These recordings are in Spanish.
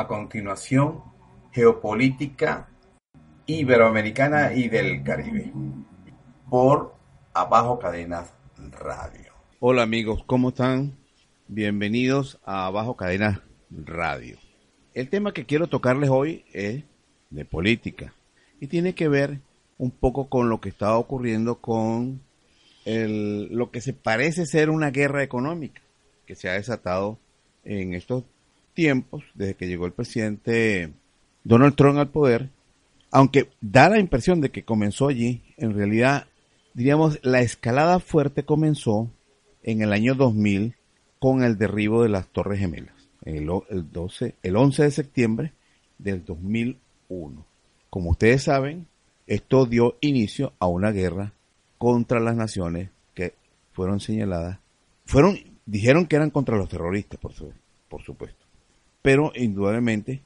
A continuación, Geopolítica Iberoamericana y del Caribe, por Abajo Cadenas Radio. Hola amigos, ¿cómo están? Bienvenidos a Abajo Cadenas Radio. El tema que quiero tocarles hoy es de política y tiene que ver un poco con lo que está ocurriendo con el, lo que se parece ser una guerra económica que se ha desatado en estos tiempos, desde que llegó el presidente Donald Trump al poder, aunque da la impresión de que comenzó allí, en realidad, diríamos, la escalada fuerte comenzó en el año 2000 con el derribo de las Torres Gemelas, el, el 12, el 11 de septiembre del 2001. Como ustedes saben, esto dio inicio a una guerra contra las naciones que fueron señaladas, fueron, dijeron que eran contra los terroristas, por supuesto pero indudablemente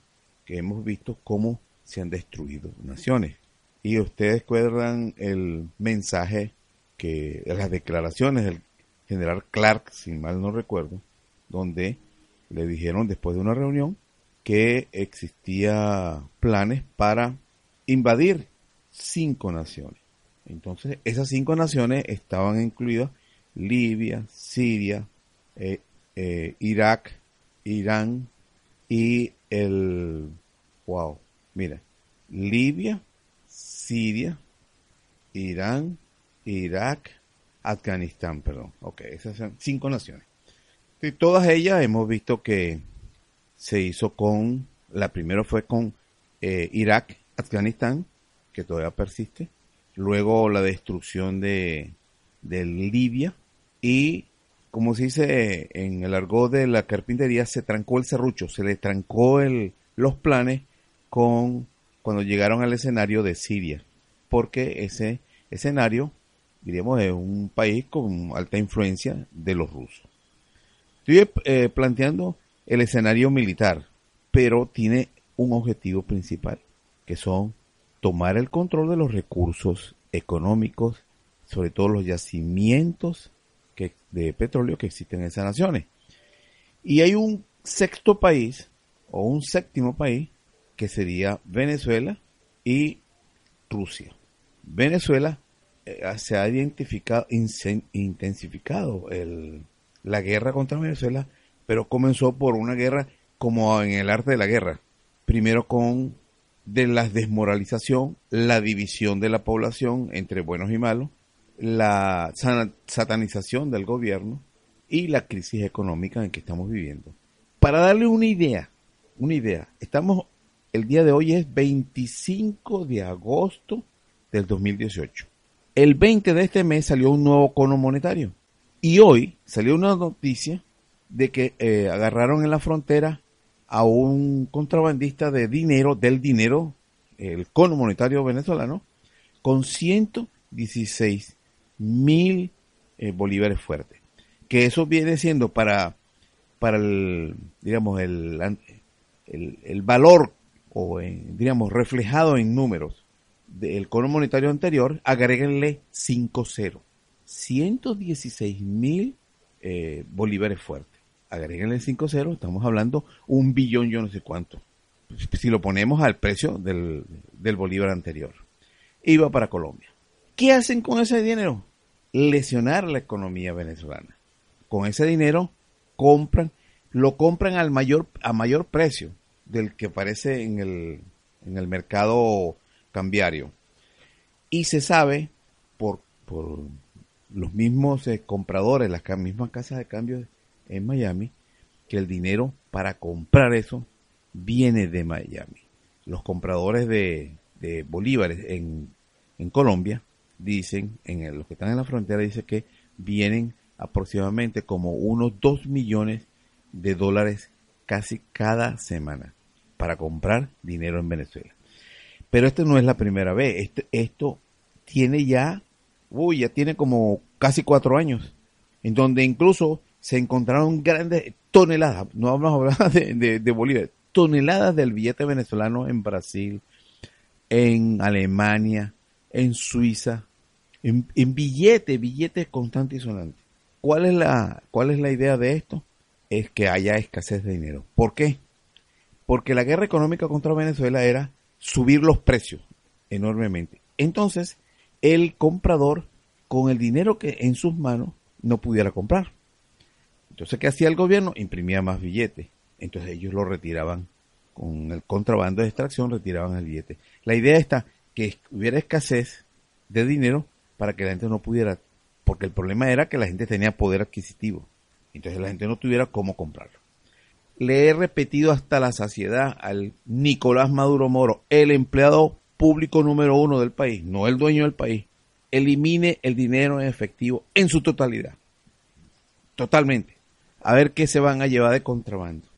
que hemos visto cómo se han destruido naciones. Y ustedes recuerdan el mensaje que, las declaraciones del general Clark, si mal no recuerdo, donde le dijeron después de una reunión que existía planes para invadir cinco naciones. Entonces, esas cinco naciones estaban incluidas Libia, Siria, eh, eh, Irak, Irán, y el, wow, mira, Libia, Siria, Irán, Irak, Afganistán, perdón. Ok, esas son cinco naciones. Y todas ellas hemos visto que se hizo con, la primera fue con eh, Irak, Afganistán, que todavía persiste. Luego la destrucción de, de Libia y como se dice en el argot de la carpintería, se trancó el serrucho, se le trancó el, los planes con cuando llegaron al escenario de Siria, porque ese escenario, diríamos, es un país con alta influencia de los rusos. Estoy eh, planteando el escenario militar, pero tiene un objetivo principal, que son tomar el control de los recursos económicos, sobre todo los yacimientos de petróleo que existen en esas naciones. Y hay un sexto país, o un séptimo país, que sería Venezuela y Rusia. Venezuela eh, se ha identificado, intensificado la guerra contra Venezuela, pero comenzó por una guerra como en el arte de la guerra. Primero con de la desmoralización, la división de la población entre buenos y malos, la satanización del gobierno y la crisis económica en que estamos viviendo. Para darle una idea, una idea, estamos, el día de hoy es 25 de agosto del 2018. El 20 de este mes salió un nuevo cono monetario. Y hoy salió una noticia de que eh, agarraron en la frontera a un contrabandista de dinero, del dinero, el cono monetario venezolano, con 116 mil eh, bolívares fuertes. Que eso viene siendo para, para el, digamos, el, el, valor, o digamos, reflejado en números del cono monetario anterior, agréguenle 5 0. 116 mil eh, bolívares fuertes. Agréguenle 5 0, estamos hablando un billón, yo no sé cuánto. Si lo ponemos al precio del, del bolívar anterior. Iba para Colombia. ¿Qué hacen con ese dinero? Lesionar la economía venezolana. Con ese dinero compran, lo compran al mayor, a mayor precio del que aparece en el, en el mercado cambiario. Y se sabe por, por los mismos eh, compradores, las mismas casas de cambio en Miami, que el dinero para comprar eso viene de Miami. Los compradores de, de bolívares en, en Colombia dicen, en los que están en la frontera, dice que vienen aproximadamente como unos 2 millones de dólares casi cada semana para comprar dinero en Venezuela. Pero esto no es la primera vez, esto, esto tiene ya, uy, ya tiene como casi cuatro años, en donde incluso se encontraron grandes toneladas, no vamos a hablar de, de, Bolivia, toneladas del billete venezolano en Brasil, en Alemania, en Suiza, en, billetes, billetes constantes y sonantes. ¿Cuál es, la, ¿Cuál es la idea de esto? Es que haya escasez de dinero. ¿Por qué? Porque la guerra económica contra Venezuela era subir los precios enormemente. Entonces, el comprador, con el dinero que en sus manos, no pudiera comprar. Entonces, ¿qué hacía el gobierno? Imprimía más billetes. Entonces ellos lo retiraban con el contrabando de extracción, retiraban el billete. La idea está que hubiera escasez de dinero para que la gente no pudiera, porque el problema era que la gente tenía poder adquisitivo. Entonces la gente no tuviera cómo comprarlo. Le he repetido hasta la saciedad al Nicolás Maduro Moro, el empleado público número uno del país, no el dueño del país, elimine el dinero en efectivo en su totalidad. Totalmente a ver qué se van a llevar de contrabando.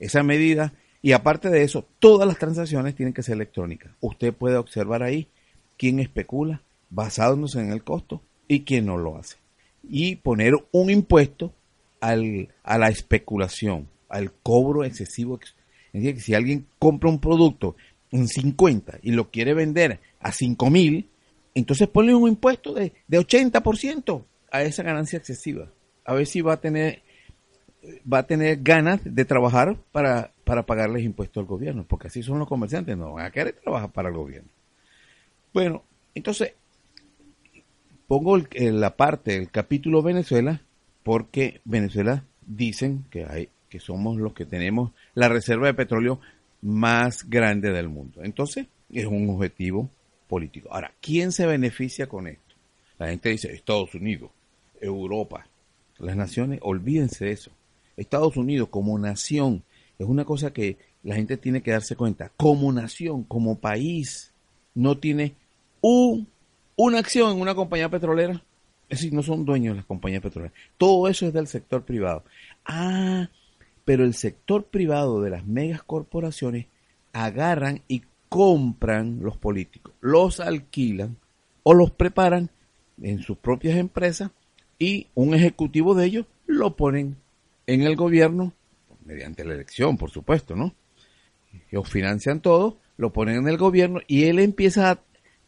Esa medida, y aparte de eso, todas las transacciones tienen que ser electrónicas. Usted puede observar ahí quién especula basándose en el costo y quién no lo hace. Y poner un impuesto al, a la especulación, al cobro excesivo. Es decir, que si alguien compra un producto en 50 y lo quiere vender a 5 mil, entonces ponle un impuesto de, de 80% a esa ganancia excesiva. A ver si va a tener va a tener ganas de trabajar para, para pagarles impuestos al gobierno, porque así son los comerciantes, no van a querer trabajar para el gobierno. Bueno, entonces, pongo en la parte del capítulo Venezuela, porque Venezuela dicen que, hay, que somos los que tenemos la reserva de petróleo más grande del mundo. Entonces, es un objetivo político. Ahora, ¿quién se beneficia con esto? La gente dice Estados Unidos, Europa, las naciones, olvídense de eso. Estados Unidos como nación, es una cosa que la gente tiene que darse cuenta, como nación, como país, no tiene un, una acción en una compañía petrolera. Es decir, no son dueños de las compañías petroleras. Todo eso es del sector privado. Ah, pero el sector privado de las megas corporaciones agarran y compran los políticos, los alquilan o los preparan en sus propias empresas y un ejecutivo de ellos lo ponen en el gobierno, mediante la elección, por supuesto, ¿no? Ellos financian todo, lo ponen en el gobierno y él empieza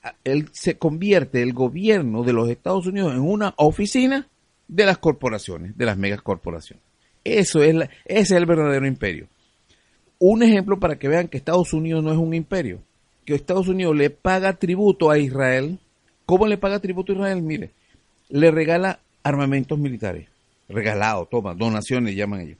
a, él se convierte el gobierno de los Estados Unidos en una oficina de las corporaciones, de las megacorporaciones. Eso es ese es el verdadero imperio. Un ejemplo para que vean que Estados Unidos no es un imperio, que Estados Unidos le paga tributo a Israel. ¿Cómo le paga tributo a Israel? Mire, le regala armamentos militares regalado, toma, donaciones llaman ellos.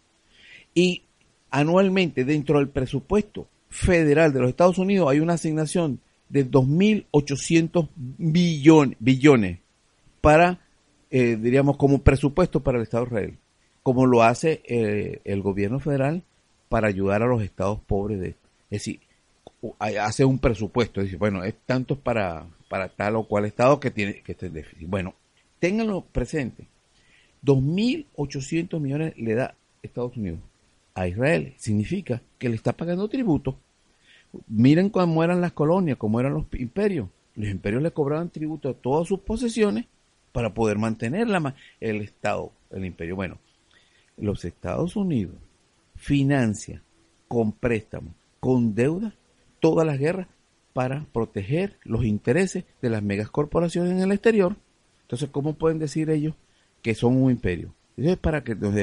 Y anualmente dentro del presupuesto federal de los Estados Unidos hay una asignación de 2.800 billones, billones para, eh, diríamos, como presupuesto para el Estado de Israel, como lo hace eh, el gobierno federal para ayudar a los estados pobres. De, es decir, hace un presupuesto, dice, bueno, es tanto para, para tal o cual estado que tiene que estar déficit. Bueno, ténganlo presente. 2.800 millones le da Estados Unidos a Israel. Significa que le está pagando tributo. Miren cómo eran las colonias, cómo eran los imperios. Los imperios le cobraban tributo a todas sus posesiones para poder mantener la, el Estado, el imperio. Bueno, los Estados Unidos financian con préstamos, con deuda, todas las guerras para proteger los intereses de las megacorporaciones en el exterior. Entonces, ¿cómo pueden decir ellos que son un imperio. Eso es para que nos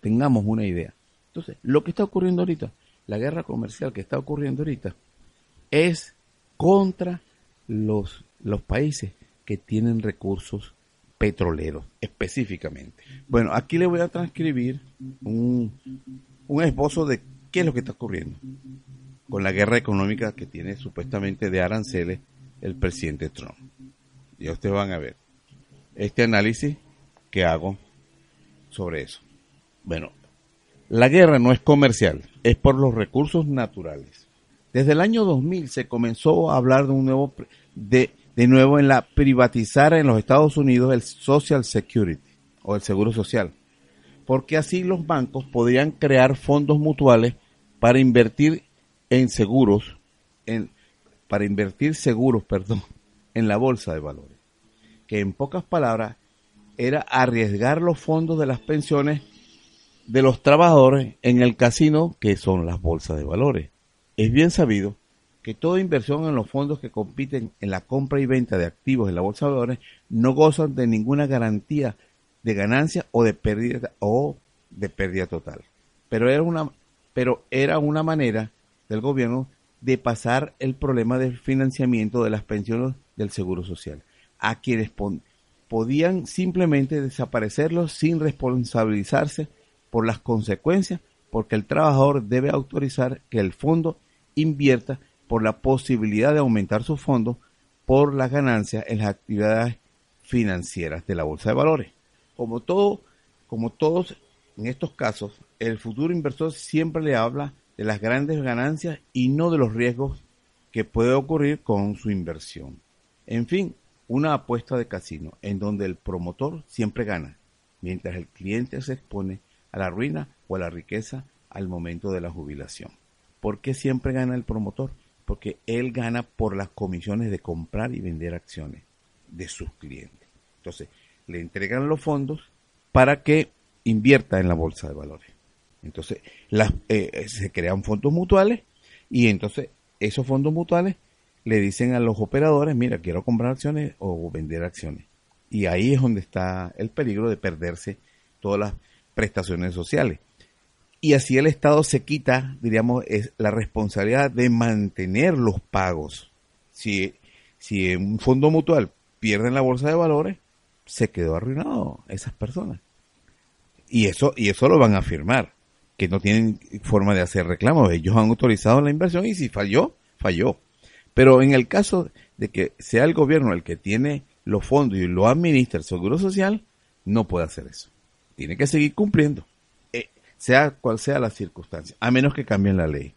tengamos una idea. Entonces, lo que está ocurriendo ahorita, la guerra comercial que está ocurriendo ahorita, es contra los, los países que tienen recursos petroleros específicamente. Bueno, aquí le voy a transcribir un, un esbozo de qué es lo que está ocurriendo con la guerra económica que tiene supuestamente de aranceles el presidente Trump. Ya ustedes van a ver. Este análisis que hago sobre eso. Bueno, la guerra no es comercial, es por los recursos naturales. Desde el año 2000 se comenzó a hablar de un nuevo de, de nuevo en la privatizar en los Estados Unidos el Social Security o el seguro social, porque así los bancos podrían crear fondos mutuales para invertir en seguros, en, para invertir seguros, perdón, en la bolsa de valores, que en pocas palabras era arriesgar los fondos de las pensiones de los trabajadores en el casino que son las bolsas de valores. Es bien sabido que toda inversión en los fondos que compiten en la compra y venta de activos en la bolsa de valores no gozan de ninguna garantía de ganancia o de pérdida o de pérdida total. Pero era una pero era una manera del gobierno de pasar el problema del financiamiento de las pensiones del Seguro Social a quienes podían simplemente desaparecerlos sin responsabilizarse por las consecuencias porque el trabajador debe autorizar que el fondo invierta por la posibilidad de aumentar su fondo por las ganancias en las actividades financieras de la bolsa de valores. Como como todos en estos casos, el futuro inversor siempre le habla de las grandes ganancias y no de los riesgos que puede ocurrir con su inversión. En fin, una apuesta de casino en donde el promotor siempre gana, mientras el cliente se expone a la ruina o a la riqueza al momento de la jubilación. ¿Por qué siempre gana el promotor? porque él gana por las comisiones de comprar y vender acciones de sus clientes. Entonces, le entregan los fondos para que invierta en la bolsa de valores. Entonces, las, eh, se crean fondos mutuales y entonces esos fondos mutuales le dicen a los operadores, mira, quiero comprar acciones o vender acciones. Y ahí es donde está el peligro de perderse todas las prestaciones sociales y así el Estado se quita, diríamos, es la responsabilidad de mantener los pagos. Si, si un fondo mutual pierde en la bolsa de valores, se quedó arruinado esas personas. Y eso, y eso lo van a afirmar, que no tienen forma de hacer reclamos. Ellos han autorizado la inversión y si falló, falló. Pero en el caso de que sea el gobierno el que tiene los fondos y lo administra el Seguro Social, no puede hacer eso. Tiene que seguir cumpliendo sea cual sea la circunstancia, a menos que cambien la ley.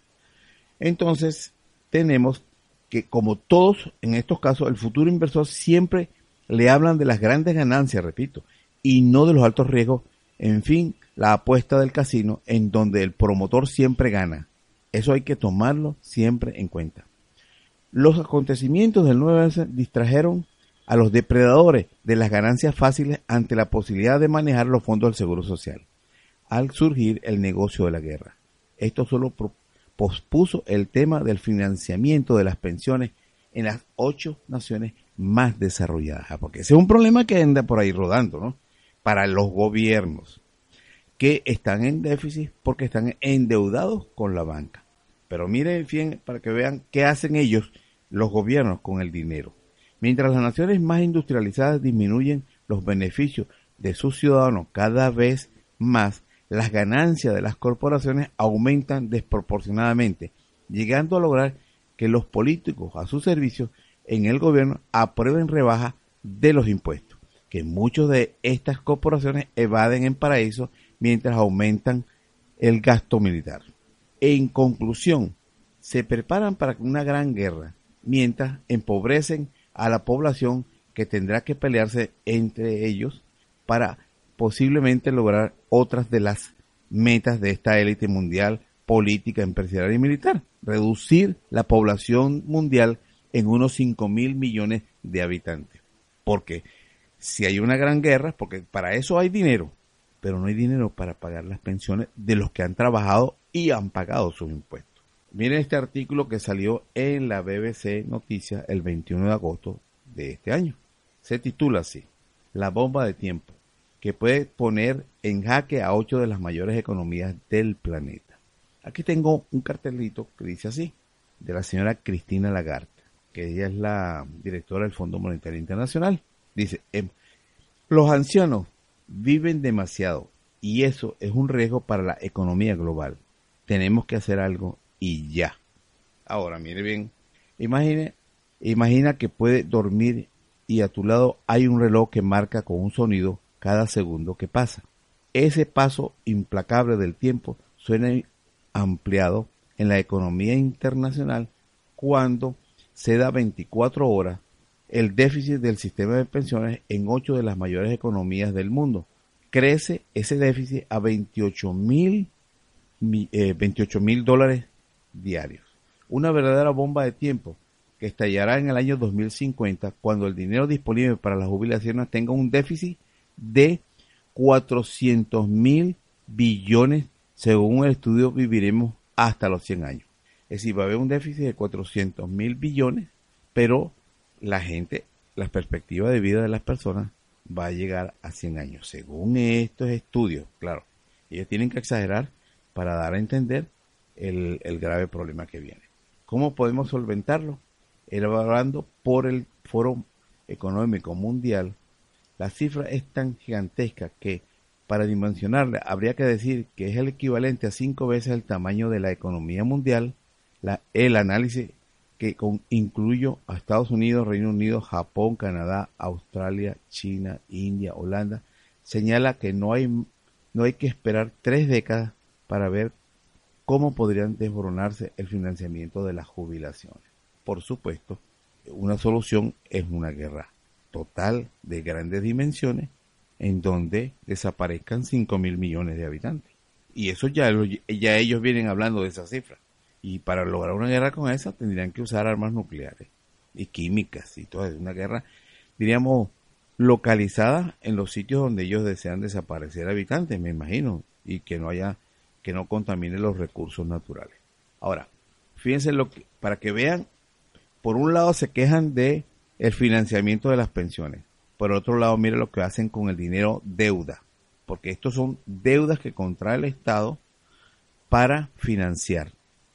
Entonces, tenemos que, como todos en estos casos, el futuro inversor siempre le hablan de las grandes ganancias, repito, y no de los altos riesgos. En fin, la apuesta del casino en donde el promotor siempre gana. Eso hay que tomarlo siempre en cuenta. Los acontecimientos del 9 distrajeron a los depredadores de las ganancias fáciles ante la posibilidad de manejar los fondos del Seguro Social al surgir el negocio de la guerra. Esto solo pospuso el tema del financiamiento de las pensiones en las ocho naciones más desarrolladas, ah, porque ese es un problema que anda por ahí rodando, ¿no? Para los gobiernos que están en déficit porque están endeudados con la banca. Pero miren bien para que vean qué hacen ellos, los gobiernos, con el dinero. Mientras las naciones más industrializadas disminuyen los beneficios de sus ciudadanos cada vez más, las ganancias de las corporaciones aumentan desproporcionadamente, llegando a lograr que los políticos a su servicio en el gobierno aprueben rebajas de los impuestos, que muchos de estas corporaciones evaden en paraísos mientras aumentan el gasto militar. En conclusión, se preparan para una gran guerra, mientras empobrecen a la población que tendrá que pelearse entre ellos para posiblemente lograr otras de las metas de esta élite mundial política, empresarial y militar. Reducir la población mundial en unos 5 mil millones de habitantes. Porque si hay una gran guerra, porque para eso hay dinero, pero no hay dinero para pagar las pensiones de los que han trabajado y han pagado sus impuestos. Miren este artículo que salió en la BBC Noticias el 21 de agosto de este año. Se titula así, La bomba de tiempo que puede poner en jaque a ocho de las mayores economías del planeta. Aquí tengo un cartelito que dice así, de la señora Cristina Lagarde, que ella es la directora del Fondo Monetario Internacional. Dice, em, los ancianos viven demasiado y eso es un riesgo para la economía global. Tenemos que hacer algo y ya. Ahora, mire bien, imagine, imagina que puede dormir y a tu lado hay un reloj que marca con un sonido cada segundo que pasa. Ese paso implacable del tiempo suena ampliado en la economía internacional cuando se da 24 horas el déficit del sistema de pensiones en ocho de las mayores economías del mundo. Crece ese déficit a 28 mil eh, mil dólares diarios. Una verdadera bomba de tiempo que estallará en el año 2050 cuando el dinero disponible para las jubilaciones tenga un déficit de 400 mil billones. Según el estudio, viviremos hasta los 100 años. Es decir, va a haber un déficit de 400 mil billones, pero la gente, la perspectiva de vida de las personas va a llegar a 100 años. Según estos estudios, claro, ellos tienen que exagerar para dar a entender el, el grave problema que viene. ¿Cómo podemos solventarlo? Elaborando por el Foro Económico Mundial, la cifra es tan gigantesca que para dimensionarla habría que decir que es el equivalente a cinco veces el tamaño de la economía mundial. La, el análisis que con, a Estados Unidos, Reino Unido, Japón, Canadá, Australia, China, India, Holanda, señala que no hay, no hay que esperar tres décadas para ver cómo podrían desboronarse el financiamiento de las jubilaciones. Por supuesto, una solución es una guerra total de grandes dimensiones en donde desaparezcan 5 mil millones de habitantes. Y eso ya, ya ellos vienen hablando de esa cifra. Y para lograr una guerra con esa tendrían que usar armas nucleares y químicas y todo. Una guerra, diríamos, localizada en los sitios donde ellos desean desaparecer habitantes, me imagino, y que no haya, que no contamine los recursos naturales. Ahora, fíjense lo que, para que vean, por un lado se quejan de el financiamiento de las pensiones. Por otro lado, mire lo que hacen con el dinero deuda, porque estos son deudas que contrae el Estado para financiar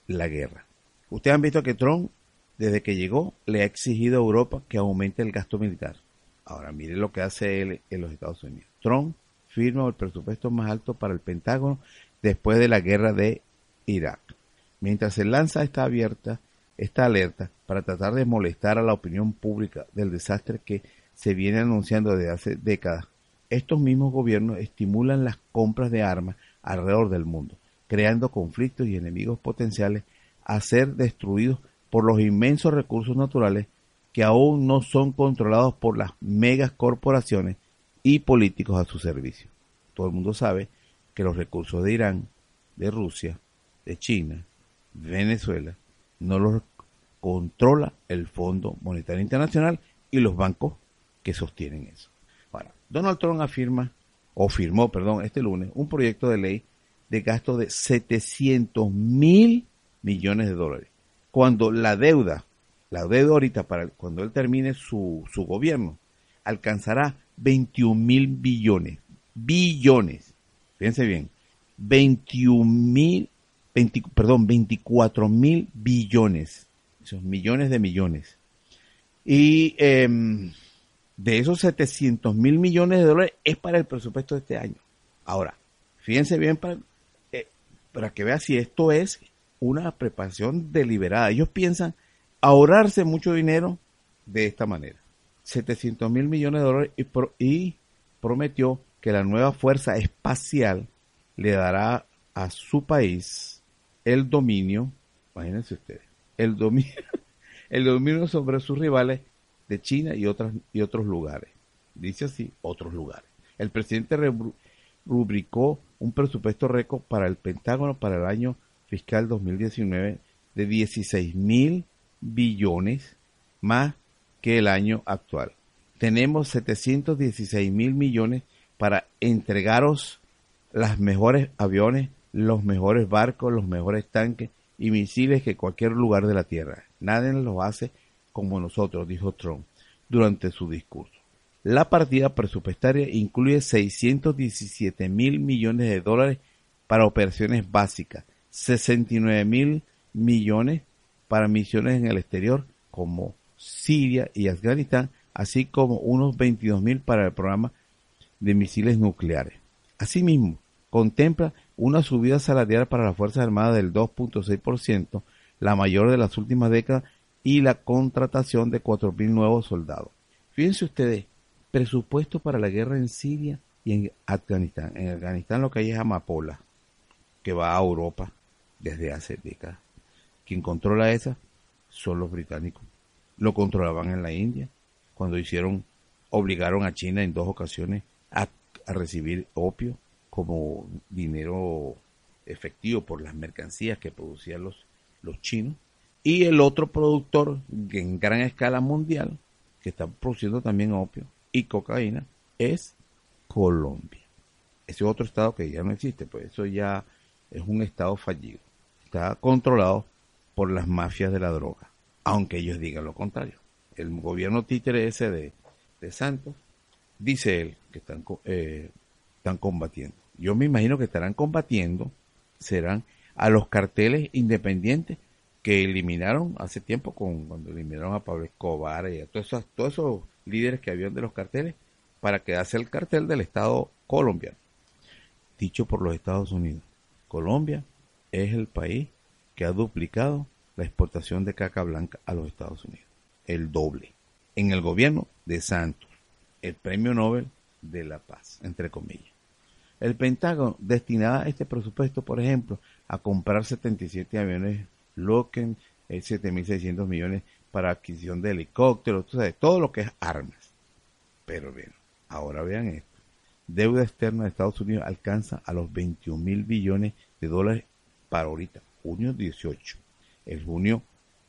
la guerra. Ustedes han visto que Trump, desde que llegó, le ha exigido a Europa que aumente el gasto militar. Ahora, mire lo que hace él en los Estados Unidos. Trump firma el presupuesto más alto para el Pentágono después de la guerra de Irak. Mientras se lanza esta abierta, esta alerta para tratar de molestar a la opinión pública del desastre que se viene anunciando desde hace décadas, estos mismos gobiernos estimulan las compras de armas alrededor del mundo, creando conflictos y enemigos potenciales a ser destruidos por los inmensos recursos naturales que aún no son controlados por las megas corporaciones y políticos a su servicio. Todo el mundo sabe que los recursos de Irán, de Rusia, de China, Venezuela, no los controla el Fondo Monetario Internacional y los bancos que sostienen eso. Ahora, Donald Trump afirma, o firmó, perdón, este lunes, un proyecto de ley de gasto de 700 mil millones de dólares. Cuando la deuda, la deuda ahorita para cuando él termine su, su gobierno, alcanzará 21 mil billones. Billones. Fíjense bien. 21 mil, perdón, 24 mil billones millones de millones. Y em, de esos 700 mil millones de dólares es para el presupuesto de este año. Ahora, fíjense bien para, eh, que vean si esto es una preparación deliberada. Ellos piensan ahorrarse mucho dinero de esta manera. 700 mil millones de dólares y prometió que la nueva fuerza espacial le dará a su país el dominio, imagínense ustedes, el dominio, el dominio sobre sus rivales de China y, otras, y otros lugares. Dice así, otros lugares. El presidente rubricó un presupuesto récord para el Pentágono para el año fiscal 2019 de 16 mil billones más que el año actual. Tenemos 716 mil millones para entregaros las mejores aviones, los mejores barcos, los mejores tanques y misiles que cualquier lugar de la Tierra. Nadie lo hace como nosotros, dijo Trump durante su discurso. La partida presupuestaria incluye 617 mil millones de dólares para operaciones básicas, 69 mil millones para misiones en el exterior como Siria y Afganistán, así como unos 22 mil para el programa de misiles nucleares. Asimismo, contempla una subida salarial para las Fuerzas Armadas del 2.6%, la mayor de las últimas décadas, y la contratación de 4.000 nuevos soldados. Fíjense ustedes, presupuesto para la guerra en Siria y en Afganistán. En Afganistán lo que hay es amapola, que va a Europa desde hace décadas. Quien controla esa son los británicos. Lo controlaban en la India, cuando hicieron, obligaron a China en dos ocasiones a recibir opio como dinero efectivo por las mercancías que producían los, los chinos. Y el otro productor en gran escala mundial, que está produciendo también opio y cocaína, es Colombia. ese otro Estado que ya no existe, pues eso ya es un Estado fallido. Está controlado por las mafias de la droga, aunque ellos digan lo contrario. El gobierno títere ese de, de Santos, dice él que están, eh, están combatiendo. Yo me imagino que estarán combatiendo, serán a los carteles independientes que eliminaron hace tiempo con, cuando eliminaron a Pablo Escobar y a todos esos, todos esos líderes que habían de los carteles para quedarse el cartel del Estado colombiano. Dicho por los Estados Unidos, Colombia es el país que ha duplicado la exportación de caca blanca a los Estados Unidos. El doble. En el gobierno de Santos, el premio Nobel de la Paz, entre comillas. El Pentágono destinaba este presupuesto, por ejemplo, a comprar 77 aviones Lockheed, 7.600 millones para adquisición de helicópteros, todo lo que es armas. Pero bien, ahora vean esto. Deuda externa de Estados Unidos alcanza a los 21 mil billones de dólares para ahorita, junio 18. El junio,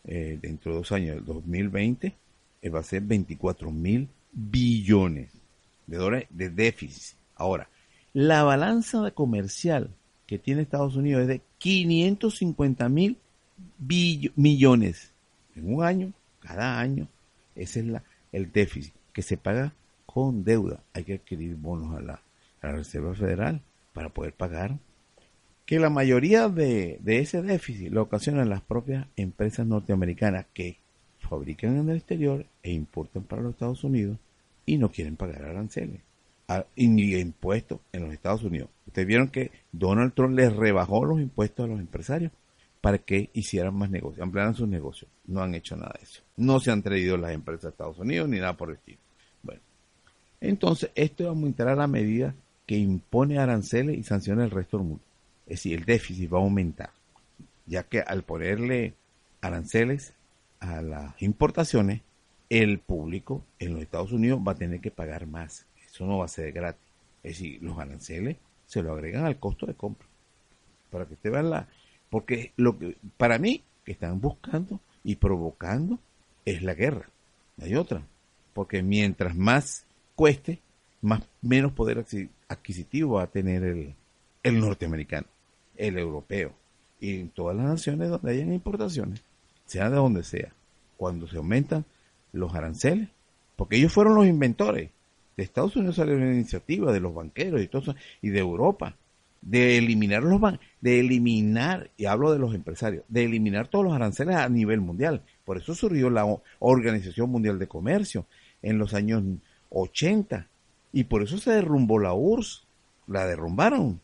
eh, dentro de dos años, el 2020, eh, va a ser 24 mil billones de dólares de déficit. Ahora, la balanza comercial que tiene Estados Unidos es de 550 mil millones en un año, cada año. Ese es el déficit que se paga con deuda. Hay que adquirir bonos a la, Reserva Federal para poder pagar. Que la mayoría de ese déficit lo ocasionan las propias empresas norteamericanas que fabrican en el exterior e importan para los Estados Unidos y no quieren pagar aranceles ni impuestos en los Estados Unidos. Ustedes vieron que Donald Trump les rebajó los impuestos a los empresarios para que hicieran más negocios, ampliaran sus negocios. No han hecho nada de eso. No se han traído las empresas a Estados Unidos ni nada por el estilo. Bueno, entonces esto va a aumentar a la medida que impone aranceles y sanciona el resto del mundo. Es decir, el déficit va a aumentar, ya que al ponerle aranceles a las importaciones, el público en los Estados Unidos va a tener que pagar más. Eso no va a ser gratis. Es decir, los aranceles se lo agregan al costo de compra. Para que usted vea la, porque lo que, para mí, que están buscando y provocando es la guerra. No hay otra. Porque mientras más cueste, más menos poder adquisitivo va a tener el, el norteamericano, el europeo y en todas las naciones donde hayan importaciones, sea de donde sea, cuando se aumentan los aranceles, porque ellos fueron los inventores. De Estados Unidos salió una iniciativa de los banqueros y de Europa de eliminar los de eliminar, y hablo de los empresarios, de eliminar todos los aranceles a nivel mundial. Por eso surgió la Organización Mundial de Comercio en los años 80 y por eso se derrumbó la URSS, la derrumbaron,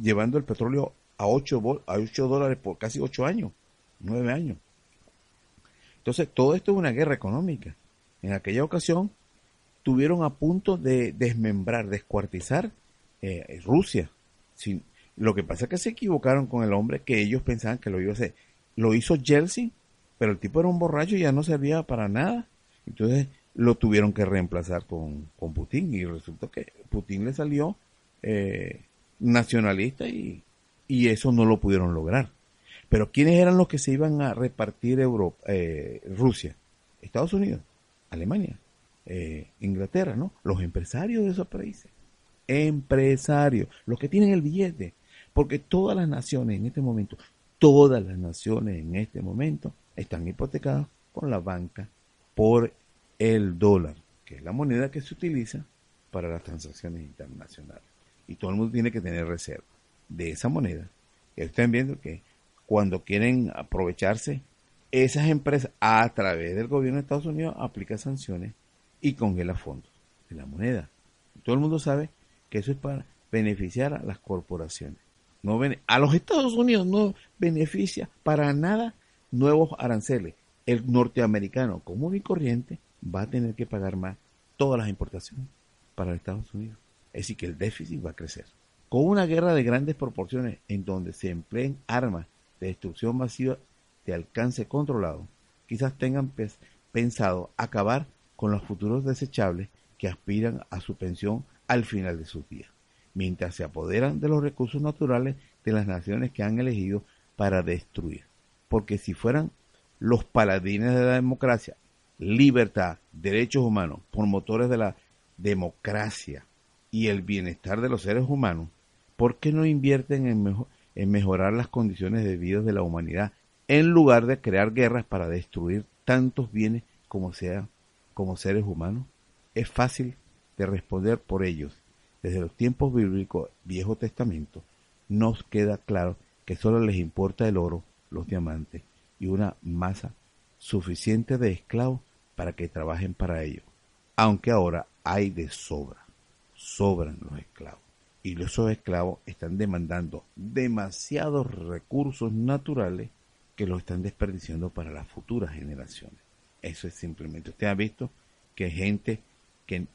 llevando el petróleo a 8, a 8 dólares por casi 8 años, 9 años. Entonces, todo esto es una guerra económica. En aquella ocasión, tuvieron a punto de desmembrar, descuartizar eh, Rusia, lo que pasa es que se equivocaron con el hombre que ellos pensaban que lo iba a hacer. Lo hizo Yeltsin, pero el tipo era un borracho y ya no servía para nada. Entonces lo tuvieron que reemplazar con, Putin y resulta que Putin le salió eh, nacionalista y, y, eso no lo pudieron lograr. Pero ¿quiénes eran los que se iban a repartir Europa, eh, Rusia? Estados Unidos, Alemania, eh, Inglaterra, ¿no? Los empresarios de esos países empresarios, los que tienen el billete, porque todas las naciones en este momento, todas las naciones en este momento están hipotecadas con la banca por el dólar, que es la moneda que se utiliza para las transacciones internacionales. Y todo el mundo tiene que tener reserva de esa moneda. Están viendo que cuando quieren aprovecharse, esas empresas a través del gobierno de Estados Unidos aplica sanciones y congela fondos de la moneda. todo el mundo sabe que eso es para beneficiar a las corporaciones. No a los Estados Unidos no beneficia para nada nuevos aranceles. El norteamericano común y corriente va a tener que pagar más todas las importaciones para Estados Unidos. Es decir, que el déficit va a crecer. Con una guerra de grandes proporciones en donde se empleen armas de destrucción masiva de alcance controlado, quizás tengan pensado acabar con los futuros desechables que aspiran a su pensión al final de sus días, mientras se apoderan de los recursos naturales de las naciones que han elegido para destruir. Porque si fueran los paladines de la democracia, libertad, derechos humanos, por motores de la democracia y el bienestar de los seres humanos, ¿por qué no invierten en, en mejorar las condiciones de vida de la humanidad en lugar de crear guerras para destruir tantos bienes como sea como seres humanos? Es fácil de responder por ellos. Desde los tiempos bíblicos, Viejo Testamento, nos queda claro que solo les importa el oro, los diamantes y una masa suficiente de esclavos para que trabajen para ellos. Aunque ahora hay de sobra, sobran los esclavos. Y esos esclavos están demandando demasiados recursos naturales que los están desperdiciando para las futuras generaciones. Eso es simplemente. Usted ha visto que hay gente que,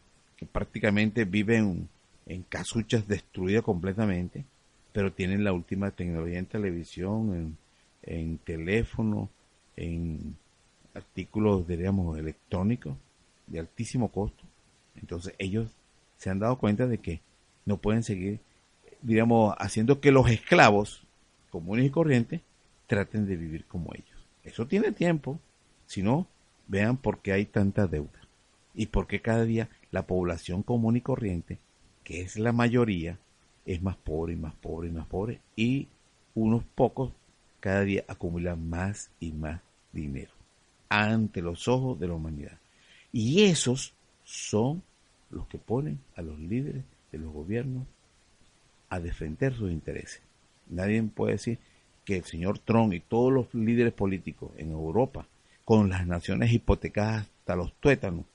prácticamente vive en, en casuchas destruidas completamente, pero tienen la última tecnología en televisión, en, en teléfono, en artículos, diríamos, electrónicos de altísimo costo. Entonces ellos se han dado cuenta de que no pueden seguir, digamos, haciendo que los esclavos comunes y corrientes traten de vivir como ellos. Eso tiene tiempo. Si no, vean por qué hay tanta deuda y por qué cada día la población común y corriente, que es la mayoría, es más pobre y más pobre y más pobre y unos pocos cada día acumulan más y más dinero ante los ojos de la humanidad. Y esos son los que ponen a los líderes de los gobiernos a defender sus intereses. Nadie puede decir que el señor Trump y todos los líderes políticos en Europa, con las naciones hipotecadas hasta los tuétanos,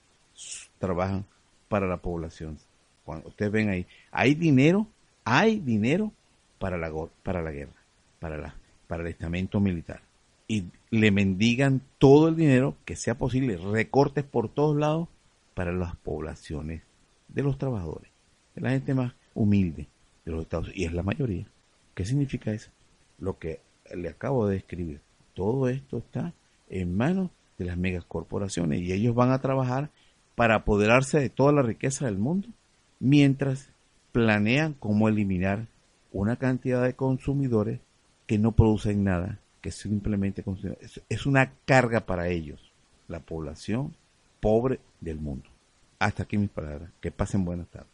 trabajan para la población. Cuando ustedes ven ahí, hay dinero hay dinero para la, para la guerra, para, la, para el estamento militar. Y le mendigan todo el dinero que sea posible, recortes por todos lados para las poblaciones de los trabajadores, de la gente más humilde de los Estados Unidos, y es la mayoría. ¿Qué significa eso? Lo que le acabo de describir. Todo esto está en manos de las megacorporaciones y ellos van a trabajar para apoderarse de toda la riqueza del mundo mientras planean cómo eliminar una cantidad de consumidores que no producen nada, que simplemente es una carga para ellos, la población pobre del mundo. Hasta aquí mis palabras. Que pasen buenas tardes.